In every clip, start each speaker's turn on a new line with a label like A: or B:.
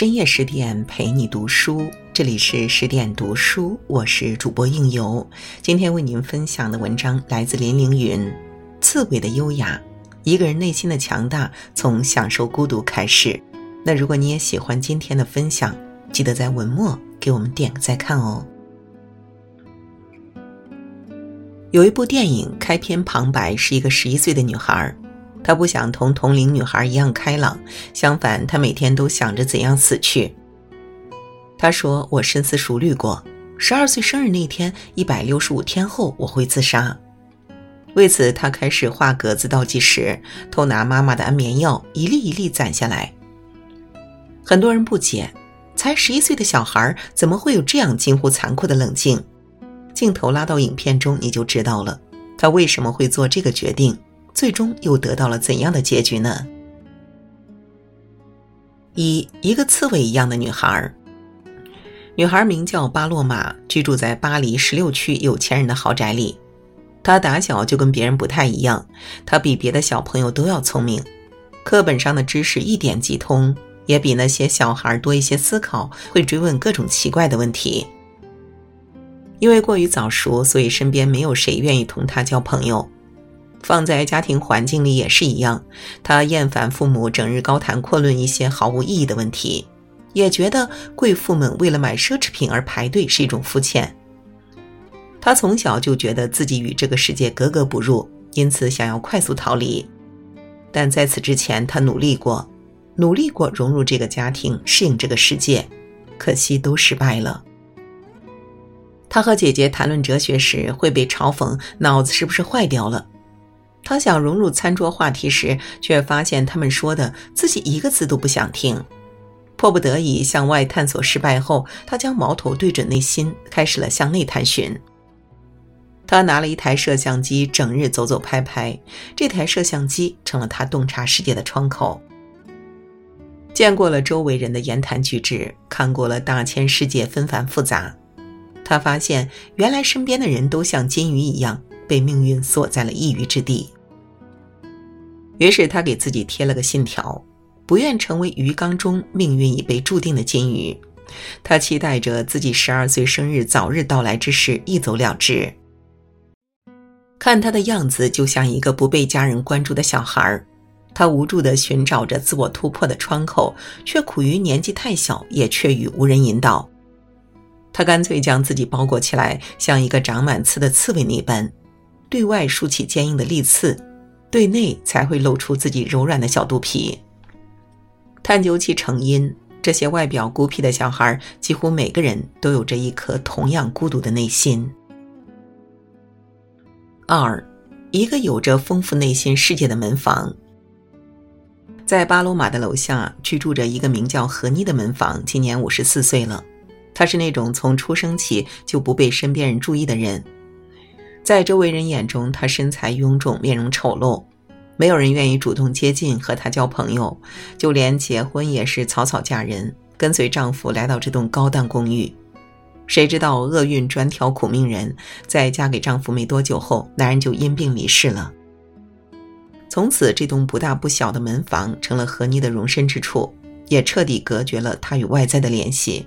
A: 深夜十点陪你读书，这里是十点读书，我是主播应由。今天为您分享的文章来自林凌云，《刺猬的优雅》，一个人内心的强大从享受孤独开始。那如果你也喜欢今天的分享，记得在文末给我们点个再看哦。有一部电影开篇旁白是一个十一岁的女孩。他不想同同龄女孩一样开朗，相反，他每天都想着怎样死去。他说：“我深思熟虑过，十二岁生日那天，一百六十五天后我会自杀。”为此，他开始画格子倒计时，偷拿妈妈的安眠药，一粒一粒攒下来。很多人不解，才十一岁的小孩怎么会有这样近乎残酷的冷静？镜头拉到影片中，你就知道了，他为什么会做这个决定。最终又得到了怎样的结局呢？一一个刺猬一样的女孩，女孩名叫巴洛玛，居住在巴黎十六区有钱人的豪宅里。她打小就跟别人不太一样，她比别的小朋友都要聪明，课本上的知识一点即通，也比那些小孩多一些思考，会追问各种奇怪的问题。因为过于早熟，所以身边没有谁愿意同她交朋友。放在家庭环境里也是一样，他厌烦父母整日高谈阔论一些毫无意义的问题，也觉得贵妇们为了买奢侈品而排队是一种肤浅。他从小就觉得自己与这个世界格格不入，因此想要快速逃离。但在此之前，他努力过，努力过融入这个家庭，适应这个世界，可惜都失败了。他和姐姐谈论哲学时会被嘲讽，脑子是不是坏掉了？他想融入餐桌话题时，却发现他们说的自己一个字都不想听。迫不得已向外探索失败后，他将矛头对准内心，开始了向内探寻。他拿了一台摄像机，整日走走拍拍。这台摄像机成了他洞察世界的窗口。见过了周围人的言谈举止，看过了大千世界纷繁复杂，他发现原来身边的人都像金鱼一样。被命运锁在了一隅之地。于是他给自己贴了个信条：不愿成为鱼缸中命运已被注定的金鱼。他期待着自己十二岁生日早日到来之时一走了之。看他的样子，就像一个不被家人关注的小孩他无助地寻找着自我突破的窗口，却苦于年纪太小，也却与无人引导。他干脆将自己包裹起来，像一个长满刺的刺猬那般。对外竖起坚硬的利刺，对内才会露出自己柔软的小肚皮。探究其成因，这些外表孤僻的小孩，几乎每个人都有着一颗同样孤独的内心。二，一个有着丰富内心世界的门房，在巴罗马的楼下居住着一个名叫何妮的门房，今年五十四岁了。他是那种从出生起就不被身边人注意的人。在周围人眼中，她身材臃肿，面容丑陋，没有人愿意主动接近和她交朋友，就连结婚也是草草嫁人，跟随丈夫来到这栋高档公寓。谁知道厄运专挑苦命人，在嫁给丈夫没多久后，男人就因病离世了。从此，这栋不大不小的门房成了何妮的容身之处，也彻底隔绝了她与外在的联系。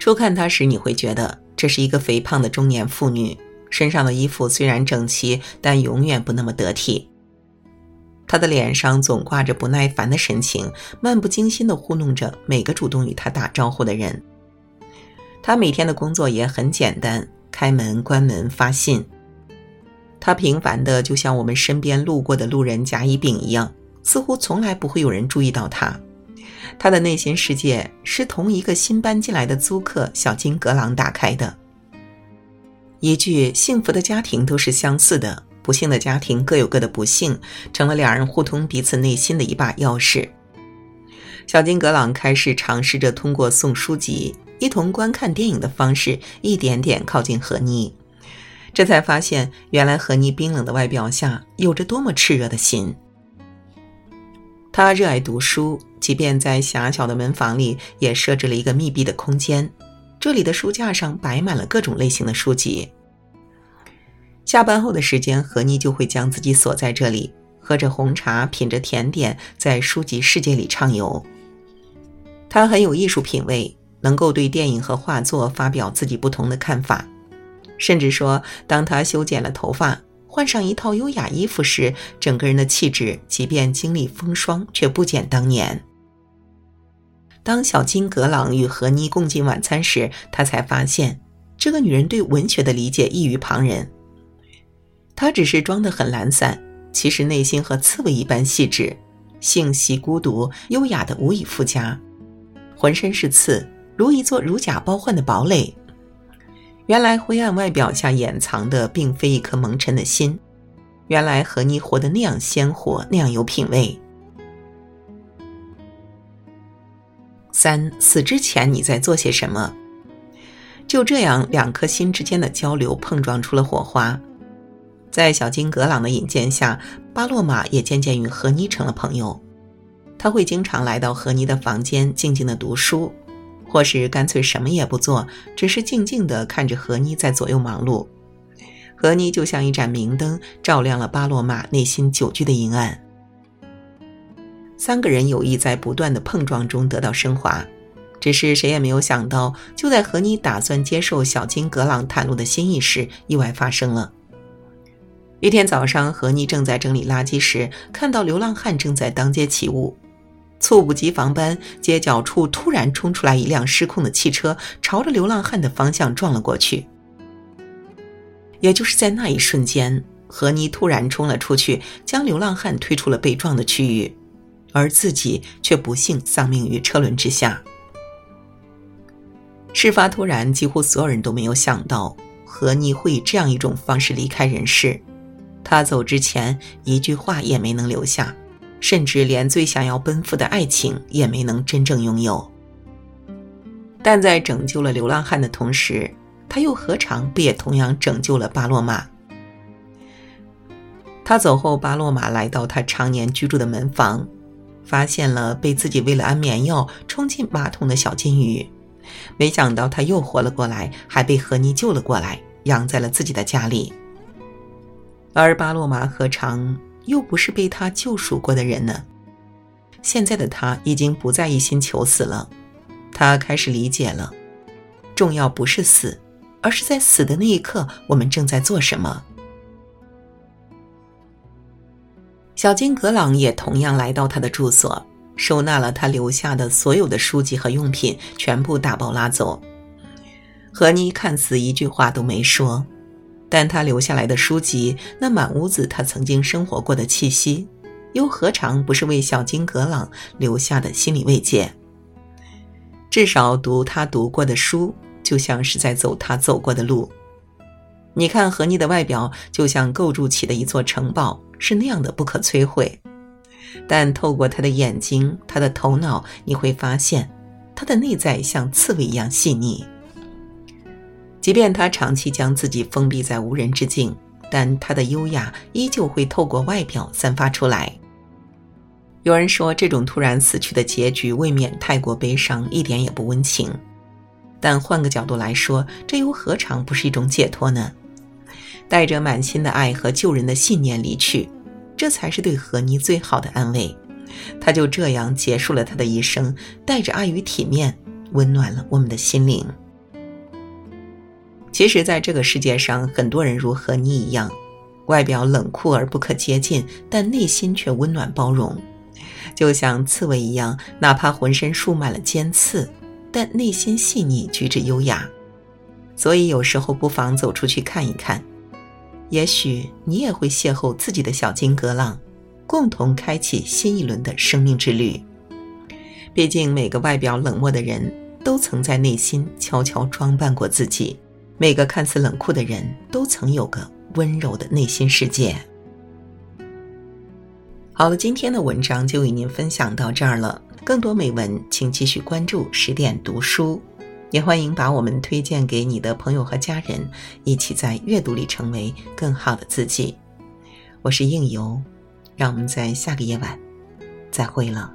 A: 初看她时，你会觉得。这是一个肥胖的中年妇女，身上的衣服虽然整齐，但永远不那么得体。她的脸上总挂着不耐烦的神情，漫不经心地糊弄着每个主动与她打招呼的人。她每天的工作也很简单：开门、关门、发信。她平凡的就像我们身边路过的路人甲乙丙一样，似乎从来不会有人注意到她。他的内心世界是同一个新搬进来的租客小金阁朗打开的。一句“幸福的家庭都是相似的，不幸的家庭各有各的不幸”，成了两人互通彼此内心的一把钥匙。小金阁朗开始尝试着通过送书籍、一同观看电影的方式，一点点靠近何妮。这才发现，原来何妮冰冷的外表下有着多么炽热的心。他热爱读书，即便在狭小的门房里，也设置了一个密闭的空间。这里的书架上摆满了各种类型的书籍。下班后的时间，何妮就会将自己锁在这里，喝着红茶，品着甜点，在书籍世界里畅游。他很有艺术品味，能够对电影和画作发表自己不同的看法。甚至说，当他修剪了头发，换上一套优雅衣服时，整个人的气质即便经历风霜，却不减当年。当小金格朗与何妮共进晚餐时，他才发现，这个女人对文学的理解异于旁人。她只是装得很懒散，其实内心和刺猬一般细致，性习孤独，优雅的无以复加，浑身是刺，如一座如假包换的堡垒。原来灰暗外表下掩藏的，并非一颗蒙尘的心。原来何妮活得那样鲜活，那样有品味。三死之前你在做些什么？就这样，两颗心之间的交流碰撞出了火花。在小金格朗的引荐下，巴洛玛也渐渐与何妮成了朋友。他会经常来到何妮的房间，静静的读书，或是干脆什么也不做，只是静静的看着何妮在左右忙碌。何妮就像一盏明灯，照亮了巴洛玛内心久居的阴暗。三个人友谊在不断的碰撞中得到升华，只是谁也没有想到，就在何妮打算接受小金格朗袒露的心意时，意外发生了。一天早上，何妮正在整理垃圾时，看到流浪汉正在当街起舞，猝不及防般，街角处突然冲出来一辆失控的汽车，朝着流浪汉的方向撞了过去。也就是在那一瞬间，何妮突然冲了出去，将流浪汉推出了被撞的区域。而自己却不幸丧命于车轮之下。事发突然，几乎所有人都没有想到何妮会以这样一种方式离开人世。他走之前一句话也没能留下，甚至连最想要奔赴的爱情也没能真正拥有。但在拯救了流浪汉的同时，他又何尝不也同样拯救了巴洛玛？他走后，巴洛玛来到他常年居住的门房。发现了被自己喂了安眠药冲进马桶的小金鱼，没想到他又活了过来，还被何尼救了过来，养在了自己的家里。而巴洛玛何尝又不是被他救赎过的人呢？现在的他已经不再一心求死了，他开始理解了，重要不是死，而是在死的那一刻，我们正在做什么。小金格朗也同样来到他的住所，收纳了他留下的所有的书籍和用品，全部打包拉走。何妮看似一句话都没说，但他留下来的书籍，那满屋子他曾经生活过的气息，又何尝不是为小金格朗留下的心理慰藉？至少读他读过的书，就像是在走他走过的路。你看，何妮的外表就像构筑起的一座城堡。是那样的不可摧毁，但透过他的眼睛，他的头脑，你会发现，他的内在像刺猬一样细腻。即便他长期将自己封闭在无人之境，但他的优雅依旧会透过外表散发出来。有人说，这种突然死去的结局未免太过悲伤，一点也不温情。但换个角度来说，这又何尝不是一种解脱呢？带着满心的爱和救人的信念离去，这才是对何妮最好的安慰。他就这样结束了他的一生，带着爱与体面，温暖了我们的心灵。其实，在这个世界上，很多人如何你一样，外表冷酷而不可接近，但内心却温暖包容，就像刺猬一样，哪怕浑身竖满了尖刺，但内心细腻，举止优雅。所以，有时候不妨走出去看一看。也许你也会邂逅自己的小金格朗，共同开启新一轮的生命之旅。毕竟，每个外表冷漠的人都曾在内心悄悄装扮过自己；每个看似冷酷的人都曾有个温柔的内心世界。好了，今天的文章就与您分享到这儿了。更多美文，请继续关注十点读书。也欢迎把我们推荐给你的朋友和家人，一起在阅读里成为更好的自己。我是应由，让我们在下个夜晚再会了。